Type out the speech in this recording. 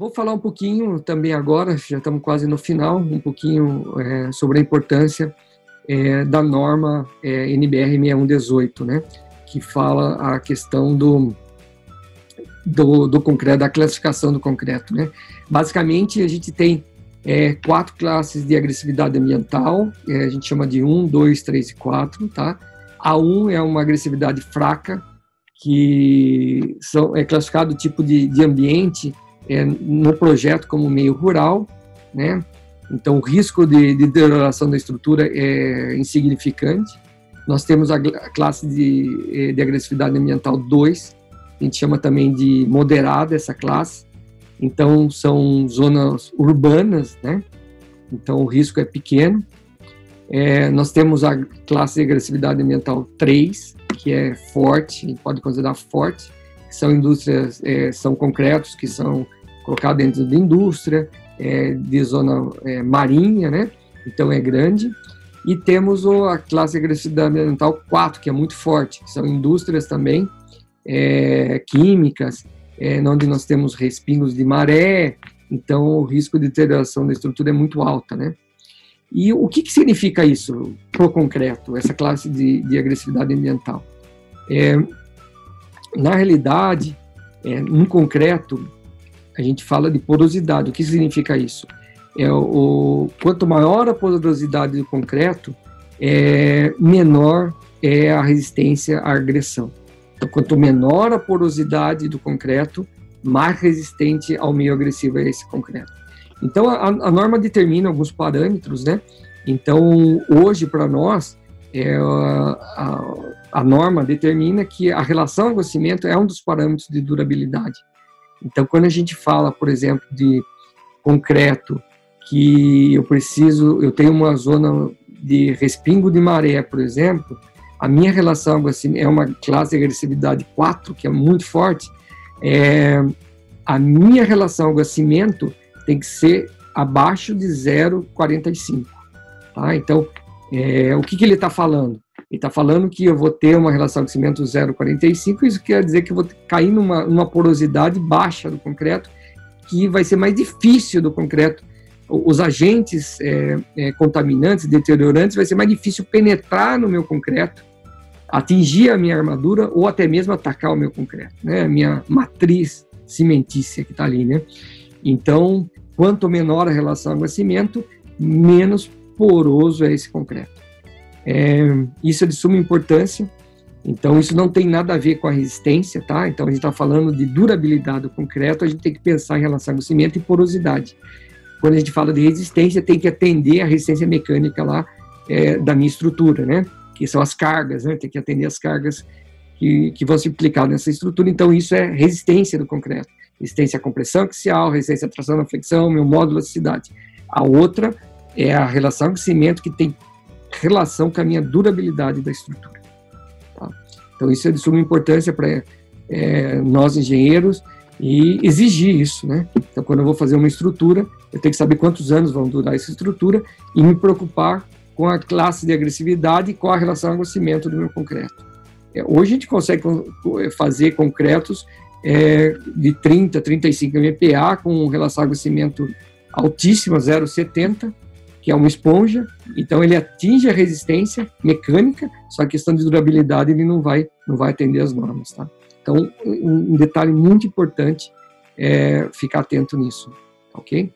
Vou falar um pouquinho também agora, já estamos quase no final, um pouquinho é, sobre a importância é, da norma é, NBR 6118, né, que fala a questão do, do, do, concreto, da classificação do concreto. Né. Basicamente, a gente tem é, quatro classes de agressividade ambiental, é, a gente chama de 1, 2, 3 e 4, tá? A 1 é uma agressividade fraca, que são, é classificado o tipo de, de ambiente é, no projeto como meio rural, né? Então, o risco de, de deterioração da estrutura é insignificante. Nós temos a classe de, é, de agressividade ambiental 2, a gente chama também de moderada essa classe. Então, são zonas urbanas, né? Então, o risco é pequeno. É, nós temos a classe de agressividade ambiental 3, que é forte, pode considerar forte, que são indústrias, é, são concretos que são colocados dentro da indústria, é, de zona é, marinha, né? Então é grande. E temos o, a classe de agressividade ambiental 4, que é muito forte, que são indústrias também, é, químicas, é, onde nós temos respingos de maré, então o risco de deterioração da estrutura é muito alta, né? E o que, que significa isso para o concreto, essa classe de, de agressividade ambiental? É, na realidade, é, no concreto, a gente fala de porosidade. O que significa isso? É o, quanto maior a porosidade do concreto, é, menor é a resistência à agressão. Então, quanto menor a porosidade do concreto, mais resistente ao meio agressivo é esse concreto. Então, a, a norma determina alguns parâmetros, né? Então, hoje, para nós, é, a, a, norma determina que a relação água-cimento é um dos parâmetros de durabilidade. Então, quando a gente fala, por exemplo, de concreto, que eu preciso, eu tenho uma zona de respingo de maré, por exemplo, a minha relação água-cimento é uma classe de agressividade 4, que é muito forte, é, a minha relação água-cimento tem que ser abaixo de 0,45. Tá? Então, é, o que, que ele está falando? Ele está falando que eu vou ter uma relação de cimento 0,45, isso quer dizer que eu vou cair numa, numa porosidade baixa do concreto, que vai ser mais difícil do concreto. Os agentes é, é, contaminantes, deteriorantes, vai ser mais difícil penetrar no meu concreto, atingir a minha armadura ou até mesmo atacar o meu concreto, né? a minha matriz cimentícia que está ali. Né? Então, quanto menor a relação água-cimento, menos poroso é esse concreto. É, isso é de suma importância, então isso não tem nada a ver com a resistência, tá? Então a gente está falando de durabilidade do concreto, a gente tem que pensar em relação ao cimento e porosidade. Quando a gente fala de resistência, tem que atender a resistência mecânica lá é, da minha estrutura, né? Que são as cargas, né? Tem que atender as cargas que, que vão se implicar nessa estrutura. Então isso é resistência do concreto resistência à compressão axial, resistência à tração na flexão, meu módulo de elasticidade. A outra é a relação com cimento que tem relação com a minha durabilidade da estrutura. Tá? Então isso é de suma importância para é, nós engenheiros e exigir isso, né? Então quando eu vou fazer uma estrutura, eu tenho que saber quantos anos vão durar essa estrutura e me preocupar com a classe de agressividade e com a relação ao cimento do meu concreto. É, hoje a gente consegue fazer concretos é, de 30, 35 MPa com relação ao cimento altíssima, 0,70, que é uma esponja, então ele atinge a resistência mecânica, só a questão de durabilidade ele não vai, não vai atender as normas, tá? Então, um detalhe muito importante é ficar atento nisso, ok?